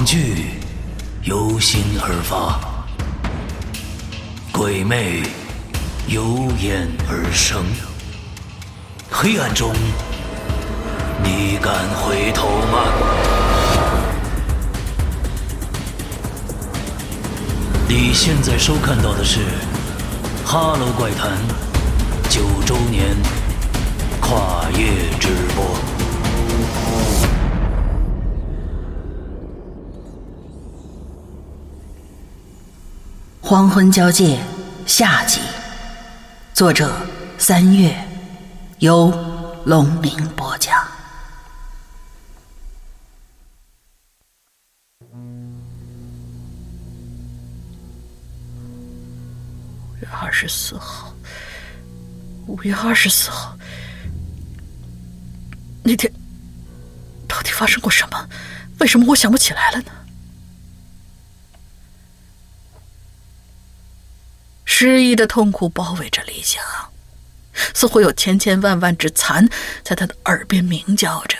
恐惧由心而发，鬼魅由眼而生。黑暗中，你敢回头吗？你现在收看到的是《哈喽怪谈》九周年跨夜直播。黄昏交界下集，作者三月，由龙鳞播讲。五月二十四号，五月二十四号，那天到底发生过什么？为什么我想不起来了呢？失忆的痛苦包围着李想，似乎有千千万万只蚕在他的耳边鸣叫着。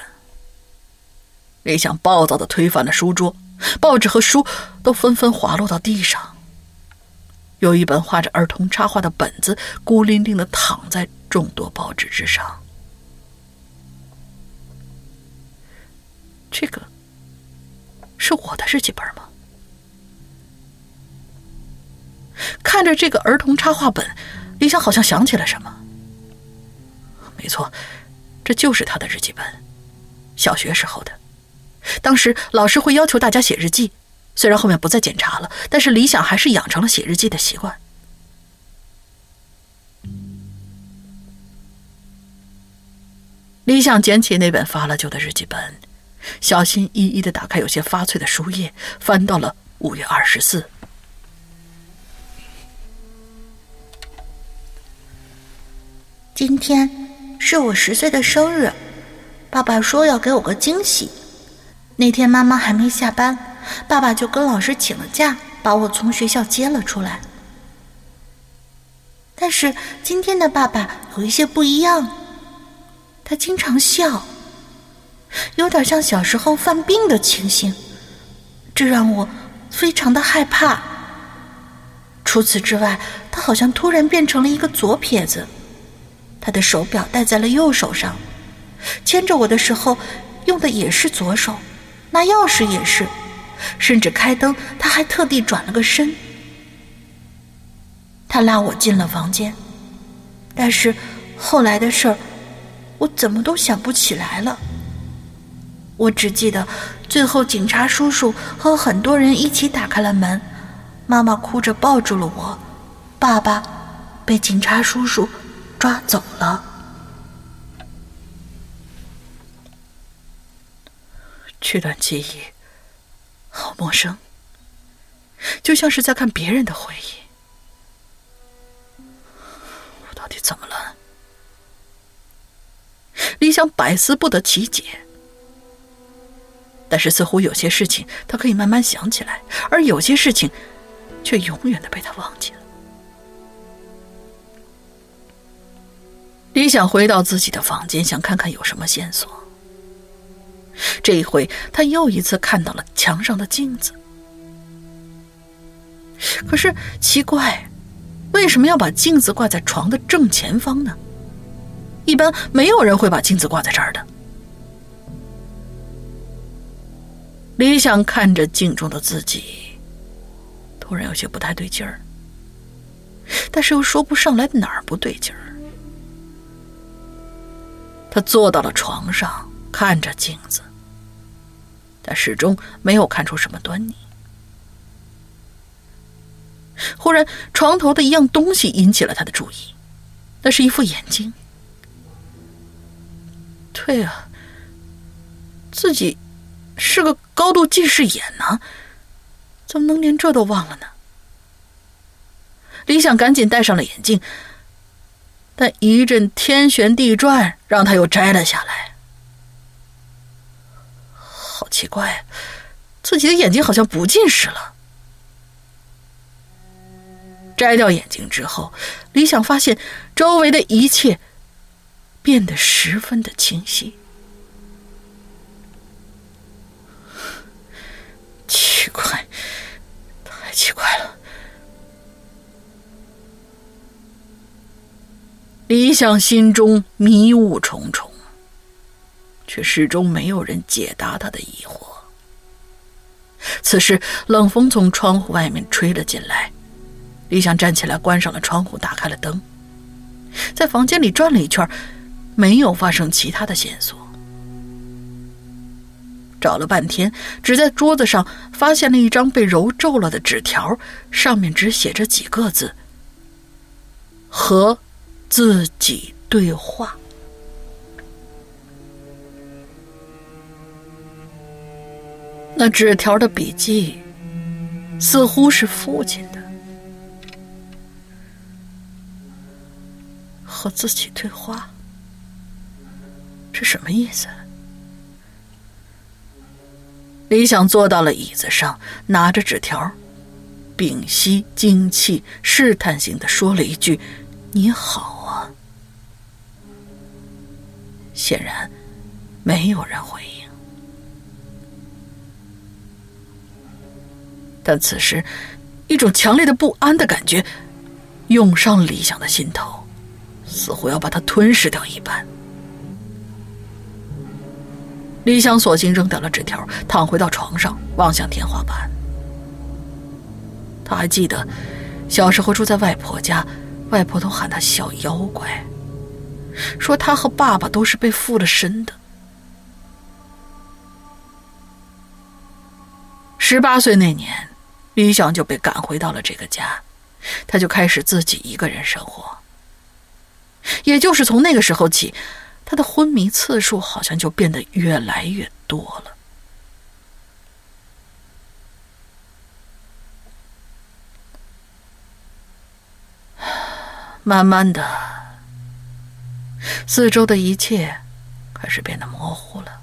李想暴躁的推翻了书桌，报纸和书都纷纷滑落到地上。有一本画着儿童插画的本子孤零零的躺在众多报纸之上。这个是我的日记本吗？看着这个儿童插画本，李想好像想起了什么。没错，这就是他的日记本，小学时候的。当时老师会要求大家写日记。虽然后面不再检查了，但是李想还是养成了写日记的习惯。李想捡起那本发了旧的日记本，小心翼翼的打开有些发脆的书页，翻到了五月二十四。今天是我十岁的生日，爸爸说要给我个惊喜。那天妈妈还没下班。爸爸就跟老师请了假，把我从学校接了出来。但是今天的爸爸有一些不一样，他经常笑，有点像小时候犯病的情形，这让我非常的害怕。除此之外，他好像突然变成了一个左撇子，他的手表戴在了右手上，牵着我的时候用的也是左手，拿钥匙也是。甚至开灯，他还特地转了个身。他拉我进了房间，但是后来的事儿，我怎么都想不起来了。我只记得最后警察叔叔和很多人一起打开了门，妈妈哭着抱住了我，爸爸被警察叔叔抓走了。这段记忆。好陌生，就像是在看别人的回忆。我到底怎么了？李想百思不得其解。但是似乎有些事情他可以慢慢想起来，而有些事情却永远的被他忘记了。李想回到自己的房间，想看看有什么线索。这一回，他又一次看到了墙上的镜子。可是奇怪，为什么要把镜子挂在床的正前方呢？一般没有人会把镜子挂在这儿的。李想看着镜中的自己，突然有些不太对劲儿，但是又说不上来哪儿不对劲儿。他坐到了床上，看着镜子。但始终没有看出什么端倪。忽然，床头的一样东西引起了他的注意，那是一副眼镜。对啊，自己是个高度近视眼呢，怎么能连这都忘了呢？李想赶紧戴上了眼镜，但一阵天旋地转，让他又摘了下来。好奇怪，自己的眼睛好像不近视了。摘掉眼镜之后，李想发现周围的一切变得十分的清晰。李想心中迷雾重重，却始终没有人解答他的疑惑。此时，冷风从窗户外面吹了进来，李想站起来，关上了窗户，打开了灯，在房间里转了一圈，没有发生其他的线索。找了半天，只在桌子上发现了一张被揉皱了的纸条，上面只写着几个字：“和。”自己对话。那纸条的笔迹似乎是父亲的，和自己对话，这什么意思？李想坐到了椅子上，拿着纸条，屏息精气，试探性的说了一句：“你好。”显然，没有人回应。但此时，一种强烈的不安的感觉涌上李想的心头，似乎要把他吞噬掉一般。李想索性扔掉了纸条，躺回到床上，望向天花板。他还记得，小时候住在外婆家，外婆都喊他小妖怪。说他和爸爸都是被附了身的。十八岁那年，李想就被赶回到了这个家，他就开始自己一个人生活。也就是从那个时候起，他的昏迷次数好像就变得越来越多了。慢慢的。四周的一切开始变得模糊了。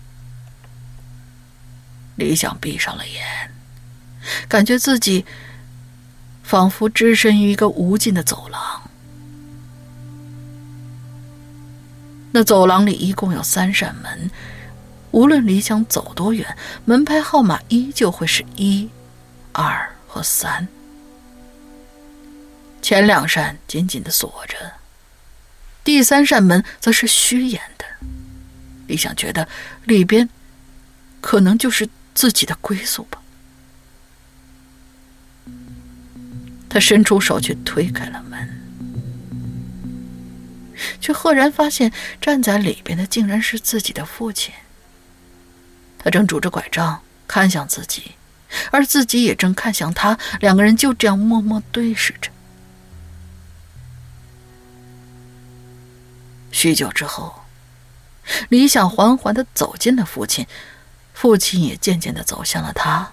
李想闭上了眼，感觉自己仿佛置身于一个无尽的走廊。那走廊里一共有三扇门，无论李想走多远，门牌号码依旧会是一、二和三。前两扇紧紧的锁着。第三扇门则是虚掩的，李想觉得里边可能就是自己的归宿吧。他伸出手去推开了门，却赫然发现站在里边的竟然是自己的父亲。他正拄着拐杖看向自己，而自己也正看向他，两个人就这样默默对视着。许久之后，李想缓缓的走进了父亲，父亲也渐渐的走向了他。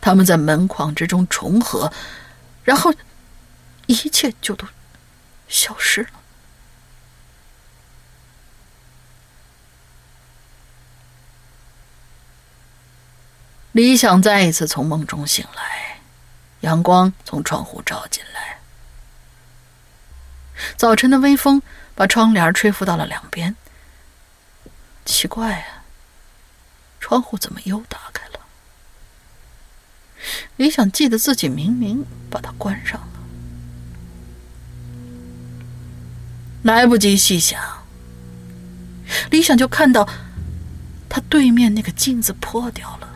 他们在门框之中重合，然后一切就都消失了。李想再一次从梦中醒来，阳光从窗户照进来，早晨的微风。把窗帘吹拂到了两边。奇怪啊，窗户怎么又打开了？李想记得自己明明把它关上了。来不及细想，李想就看到他对面那个镜子破掉了，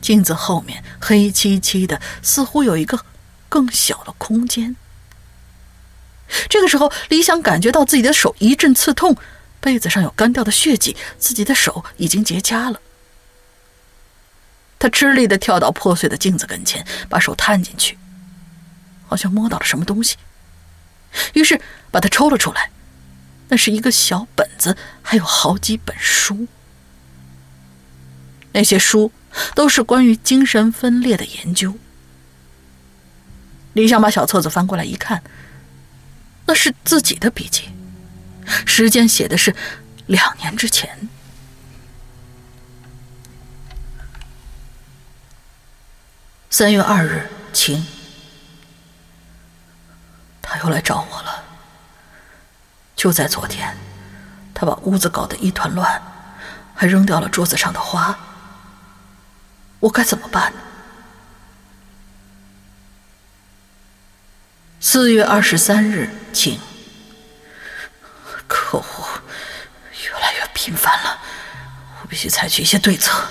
镜子后面黑漆漆的，似乎有一个更小的空间。这个时候，李想感觉到自己的手一阵刺痛，被子上有干掉的血迹，自己的手已经结痂了。他吃力的跳到破碎的镜子跟前，把手探进去，好像摸到了什么东西，于是把它抽了出来。那是一个小本子，还有好几本书。那些书都是关于精神分裂的研究。李想把小册子翻过来一看。那是自己的笔记，时间写的是两年之前。三月二日，晴。他又来找我了。就在昨天，他把屋子搞得一团乱，还扔掉了桌子上的花。我该怎么办？四月二十三日，晴。可恶，越来越频繁了，我必须采取一些对策。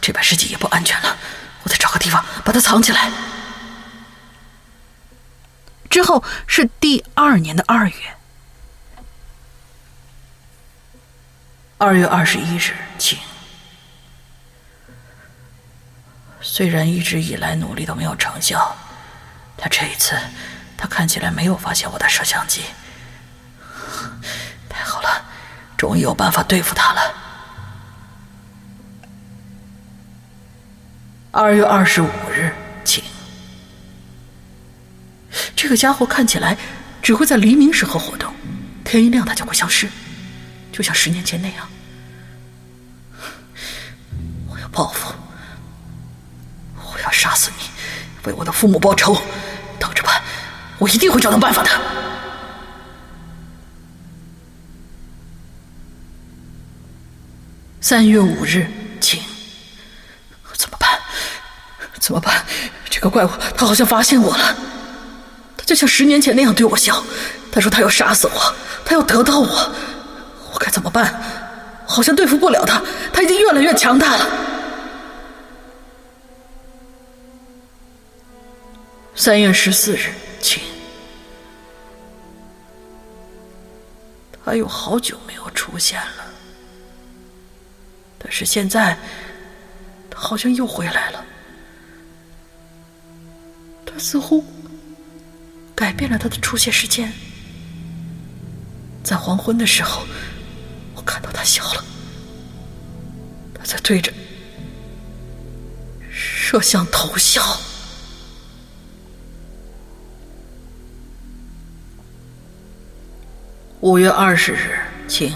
这本日记也不安全了，我得找个地方把它藏起来。之后是第二年的二月，二月二十一日，晴。虽然一直以来努力都没有成效，但这一次，他看起来没有发现我的摄像机。太好了，终于有办法对付他了。二月二十五日，晴。这个家伙看起来只会在黎明时候活动，天一亮他就会消失，就像十年前那样。我要报复，我要杀死你，为我的父母报仇。我一定会找到办法的。三月五日，晴。怎么办？怎么办？这个怪物，他好像发现我了。他就像十年前那样对我笑，他说他要杀死我，他要得到我，我该怎么办？好像对付不了他，他已经越来越强大了。三月十四日，亲，他有好久没有出现了，但是现在他好像又回来了，他似乎。改变了他的出现时间，在黄昏的时候，我看到他笑了，他在对着摄像头笑。五月二十日，晴，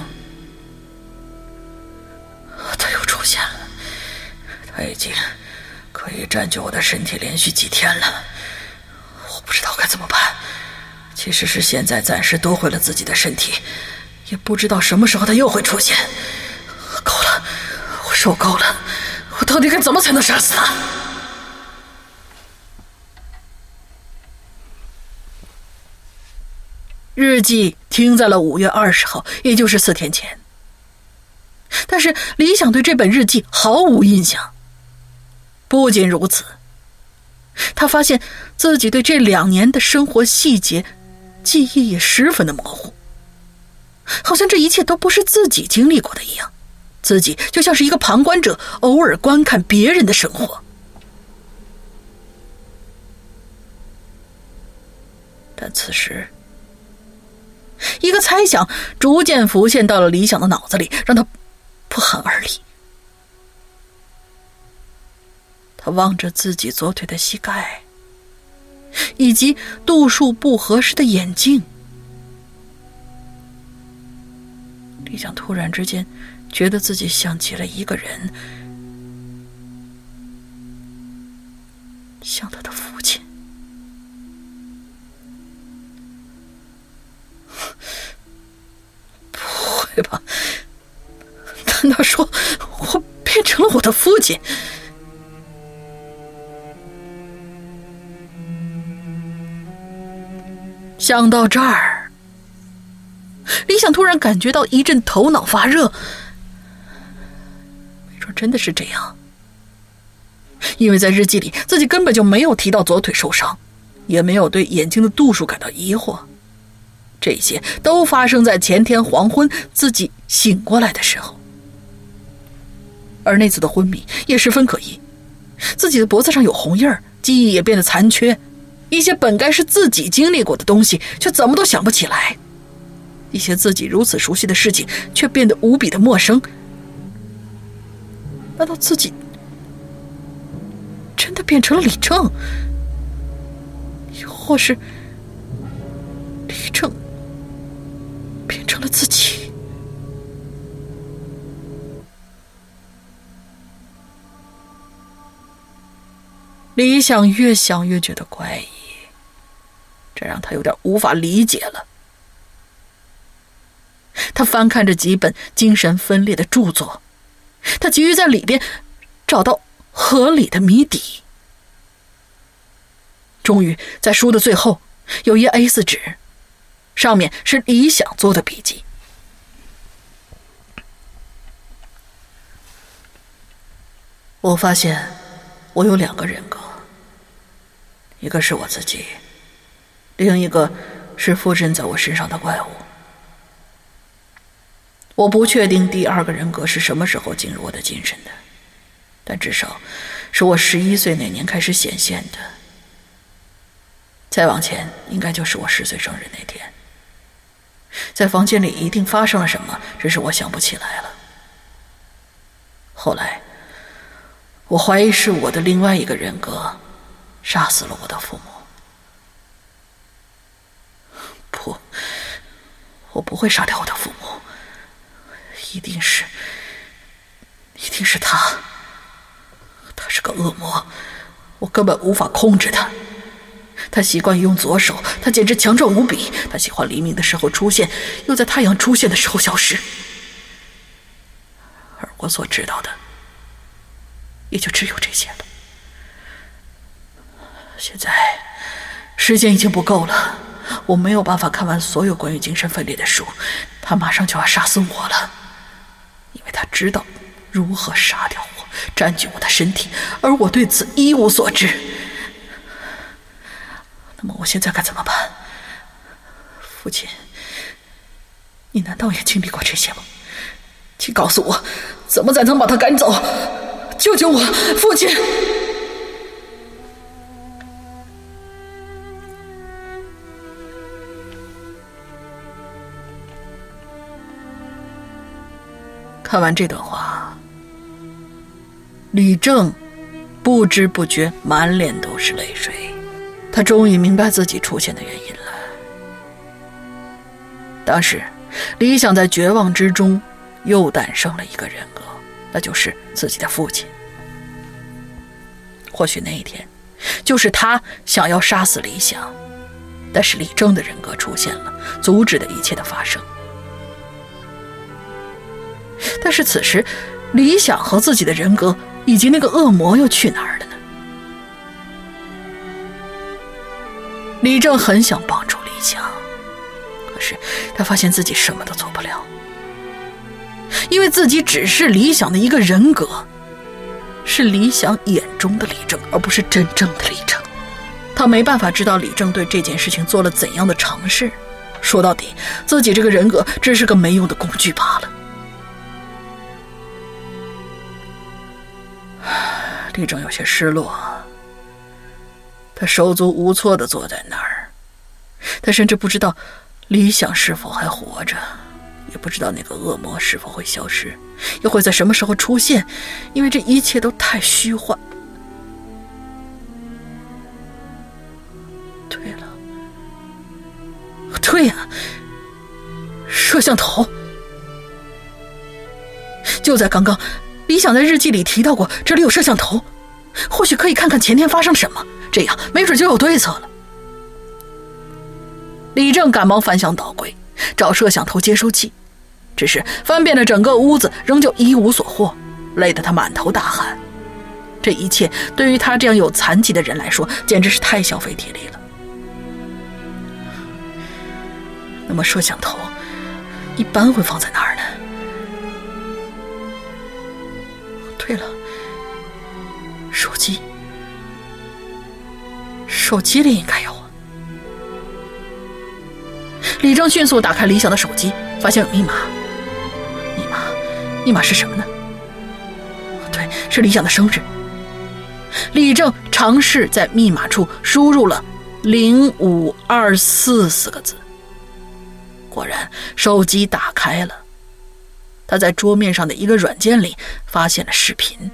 他又出现了，他已经可以占据我的身体连续几天了。我不知道该怎么办，其实是现在暂时夺回了自己的身体，也不知道什么时候他又会出现。够了，我受够了，我到底该怎么才能杀死他？日记停在了五月二十号，也就是四天前。但是李想对这本日记毫无印象。不仅如此。他发现自己对这两年的生活细节记忆也十分的模糊，好像这一切都不是自己经历过的一样，自己就像是一个旁观者，偶尔观看别人的生活。但此时，一个猜想逐渐浮现到了李想的脑子里，让他不寒而栗。他望着自己左腿的膝盖，以及度数不合适的眼镜。李想突然之间觉得自己想起了一个人，像他的父对。吧？难道说我变成了我的父亲？想到这儿，李想突然感觉到一阵头脑发热。没准真的是这样，因为在日记里自己根本就没有提到左腿受伤，也没有对眼睛的度数感到疑惑。这些都发生在前天黄昏自己醒过来的时候，而那次的昏迷也十分可疑，自己的脖子上有红印儿，记忆也变得残缺。一些本该是自己经历过的东西，却怎么都想不起来；一些自己如此熟悉的事情，却变得无比的陌生。难道自己真的变成了李正？又或是李正了自己？李想越想越觉得怪异。这让他有点无法理解了。他翻看着几本精神分裂的著作，他急于在里边找到合理的谜底。终于，在书的最后有一 A 四纸，上面是李想做的笔记。我发现我有两个人格一个是我自己另一个是附身在我身上的怪物。我不确定第二个人格是什么时候进入我的精神的但至少是我十一岁那年开始显现的。再往前应该就是我十岁生日那天。在房间里一定发生了什么，只是我想不起来了。后来，我怀疑是我的另外一个人格杀死了我的父母。不，我不会杀掉我的父母，一定是，一定是他。他是个恶魔，我根本无法控制他。他习惯于用左手，他简直强壮无比。他喜欢黎明的时候出现，又在太阳出现的时候消失。而我所知道的，也就只有这些了。现在时间已经不够了，我没有办法看完所有关于精神分裂的书。他马上就要杀死我了，因为他知道如何杀掉我，占据我的身体，而我对此一无所知。那么我现在该怎么办？父亲，你难道也经历过这些吗？请告诉我，怎么才能把他赶走？救救我，父亲！看完这段话，李正不知不觉满脸都是泪水。他终于明白自己出现的原因了。当时，李想在绝望之中又诞生了一个人格，那就是自己的父亲。或许那一天，就是他想要杀死李想，但是李正的人格出现了，阻止了一切的发生。但是此时，李想和自己的人格以及那个恶魔又去哪儿李正很想帮助李想，可是他发现自己什么都做不了，因为自己只是李想的一个人格，是李想眼中的李正，而不是真正的李正。他没办法知道李正对这件事情做了怎样的尝试。说到底，自己这个人格只是个没用的工具罢了。李正有些失落。他手足无措地坐在那儿，他甚至不知道理想是否还活着，也不知道那个恶魔是否会消失，又会在什么时候出现，因为这一切都太虚幻。对了，对呀，摄像头，就在刚刚，李想在日记里提到过这里有摄像头，或许可以看看前天发生什么。这样没准就有对策了。李正赶忙翻箱倒柜找摄像头接收器，只是翻遍了整个屋子，仍旧一无所获，累得他满头大汗。这一切对于他这样有残疾的人来说，简直是太消费体力了。那么摄像头一般会放在哪儿呢？手机里应该有啊。李正迅速打开李想的手机，发现有密码。密码，密码是什么呢？对，是李想的生日。李正尝试在密码处输入了“零五二四”四个字，果然，手机打开了。他在桌面上的一个软件里发现了视频。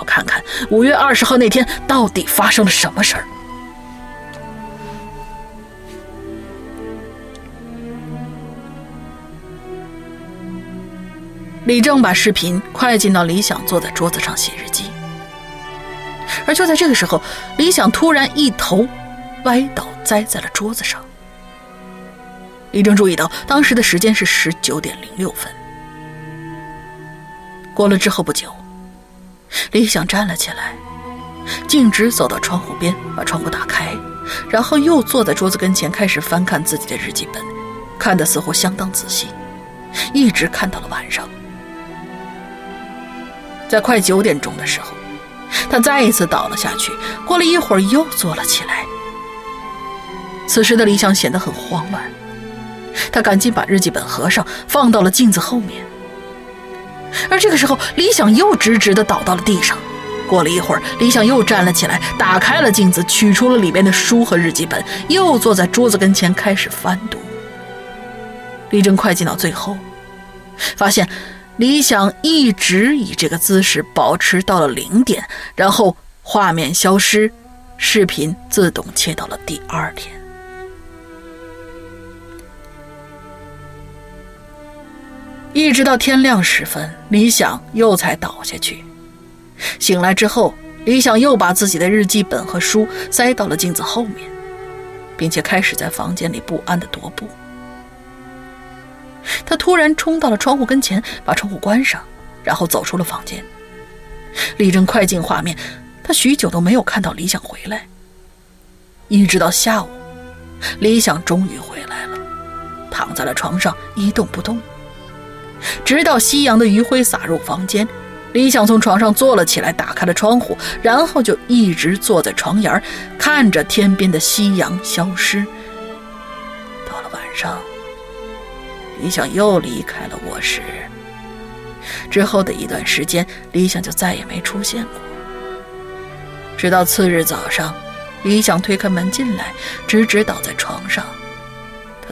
我看看五月二十号那天到底发生了什么事儿。李正把视频快进到李想坐在桌子上写日记，而就在这个时候，李想突然一头歪倒栽在了桌子上。李正注意到当时的时间是十九点零六分。过了之后不久。李想站了起来，径直走到窗户边，把窗户打开，然后又坐在桌子跟前，开始翻看自己的日记本，看得似乎相当仔细，一直看到了晚上。在快九点钟的时候，他再一次倒了下去。过了一会儿，又坐了起来。此时的李想显得很慌乱，他赶紧把日记本合上，放到了镜子后面。而这个时候，李想又直直地倒到了地上。过了一会儿，李想又站了起来，打开了镜子，取出了里边的书和日记本，又坐在桌子跟前开始翻读。李正快进到最后，发现。李想一直以这个姿势保持到了零点，然后画面消失，视频自动切到了第二天。一直到天亮时分，李想又才倒下去。醒来之后，李想又把自己的日记本和书塞到了镜子后面，并且开始在房间里不安的踱步。他突然冲到了窗户跟前，把窗户关上，然后走出了房间。李正快进画面，他许久都没有看到李想回来。一直到下午，李想终于回来了，躺在了床上一动不动。直到夕阳的余晖洒入房间，李想从床上坐了起来，打开了窗户，然后就一直坐在床沿，看着天边的夕阳消失。到了晚上。李想又离开了卧室。之后的一段时间，李想就再也没出现过。直到次日早上，李想推开门进来，直直倒在床上，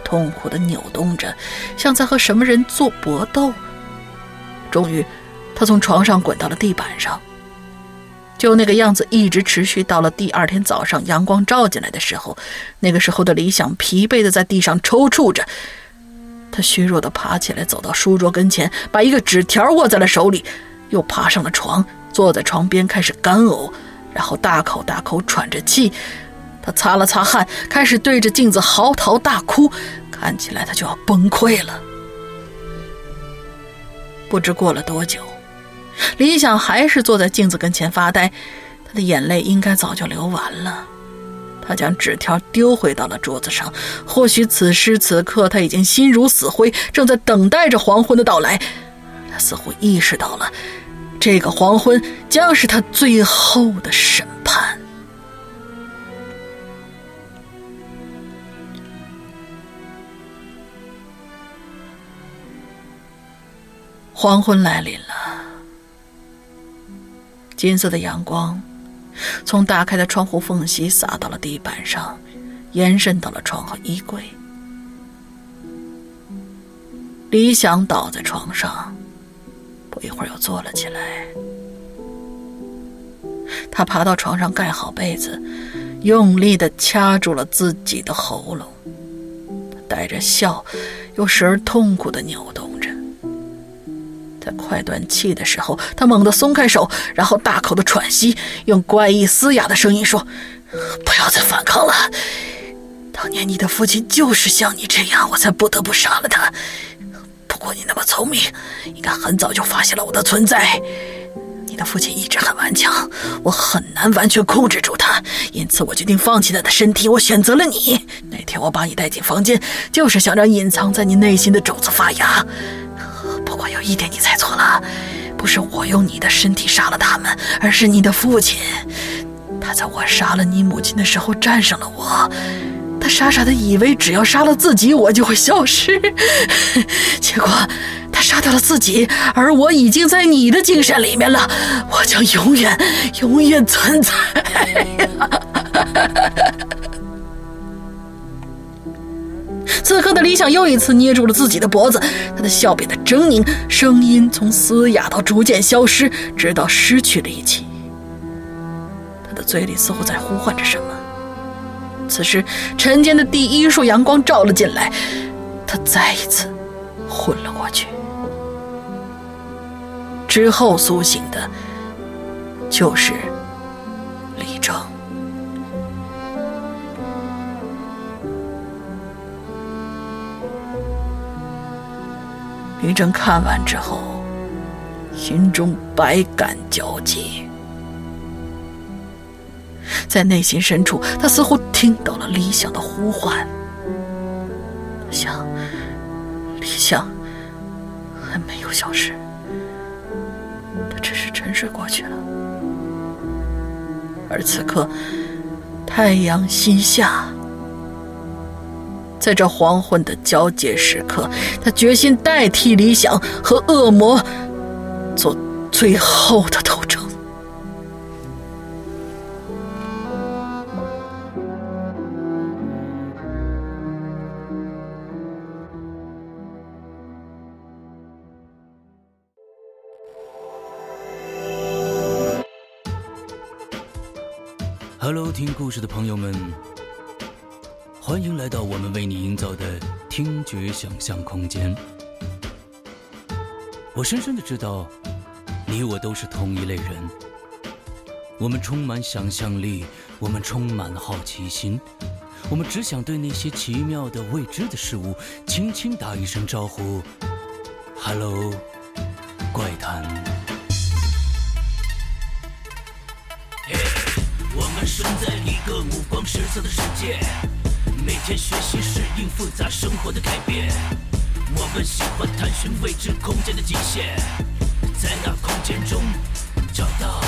痛苦地扭动着，像在和什么人做搏斗。终于，他从床上滚到了地板上。就那个样子，一直持续到了第二天早上，阳光照进来的时候。那个时候的李想疲惫地在地上抽搐着。他虚弱地爬起来，走到书桌跟前，把一个纸条握在了手里，又爬上了床，坐在床边开始干呕，然后大口大口喘着气。他擦了擦汗，开始对着镜子嚎啕大哭，看起来他就要崩溃了。不知过了多久，李想还是坐在镜子跟前发呆，他的眼泪应该早就流完了。他将纸条丢回到了桌子上。或许此时此刻他已经心如死灰，正在等待着黄昏的到来。他似乎意识到了，这个黄昏将是他最后的审判。黄昏来临了，金色的阳光。从打开的窗户缝隙洒到了地板上，延伸到了床和衣柜。李想倒在床上，不一会儿又坐了起来。他爬到床上，盖好被子，用力地掐住了自己的喉咙。带着笑，又时而痛苦地扭动着。快断气的时候，他猛地松开手，然后大口的喘息，用怪异嘶哑的声音说：“不要再反抗了。当年你的父亲就是像你这样，我才不得不杀了他。不过你那么聪明，应该很早就发现了我的存在。你的父亲一直很顽强，我很难完全控制住他，因此我决定放弃他的身体，我选择了你。那天我把你带进房间，就是想让隐藏在你内心的种子发芽。”不过有一点你猜错了，不是我用你的身体杀了他们，而是你的父亲。他在我杀了你母亲的时候战胜了我，他傻傻的以为只要杀了自己，我就会消失。结果他杀掉了自己，而我已经在你的精神里面了，我将永远永远存在。此刻的李想又一次捏住了自己的脖子，他的笑变得狰狞，声音从嘶哑到逐渐消失，直到失去力气。他的嘴里似乎在呼唤着什么。此时，晨间的第一束阳光照了进来，他再一次昏了过去。之后苏醒的，就是李正看完之后，心中百感交集，在内心深处，他似乎听到了理想的呼唤。想，理想还没有消失，他只是沉睡过去了。而此刻，太阳西下，在这黄昏的交界时刻，他决心代替理想和恶魔做最后的斗争。Hello，听故事的朋友们，欢迎来到我们为你营造的听觉想象空间。我深深的知道，你我都是同一类人。我们充满想象力，我们充满好奇心，我们只想对那些奇妙的未知的事物轻轻打一声招呼：“Hello，怪谈。”我们生在一个五光十色的世界，每天学习适应复杂生活的改变。我们喜欢探寻未知空间的极限，在那空间中找到。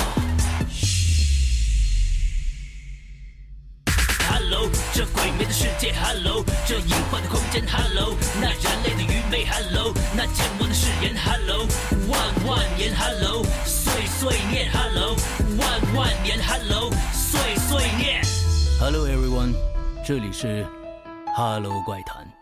Hello，这诡秘的世界，Hello，这隐幻的空间，Hello，那人类的愚昧，Hello，那见闻的誓言，Hello，万万年，Hello，碎碎念，Hello，万万年，Hello，这里是哈喽怪谈。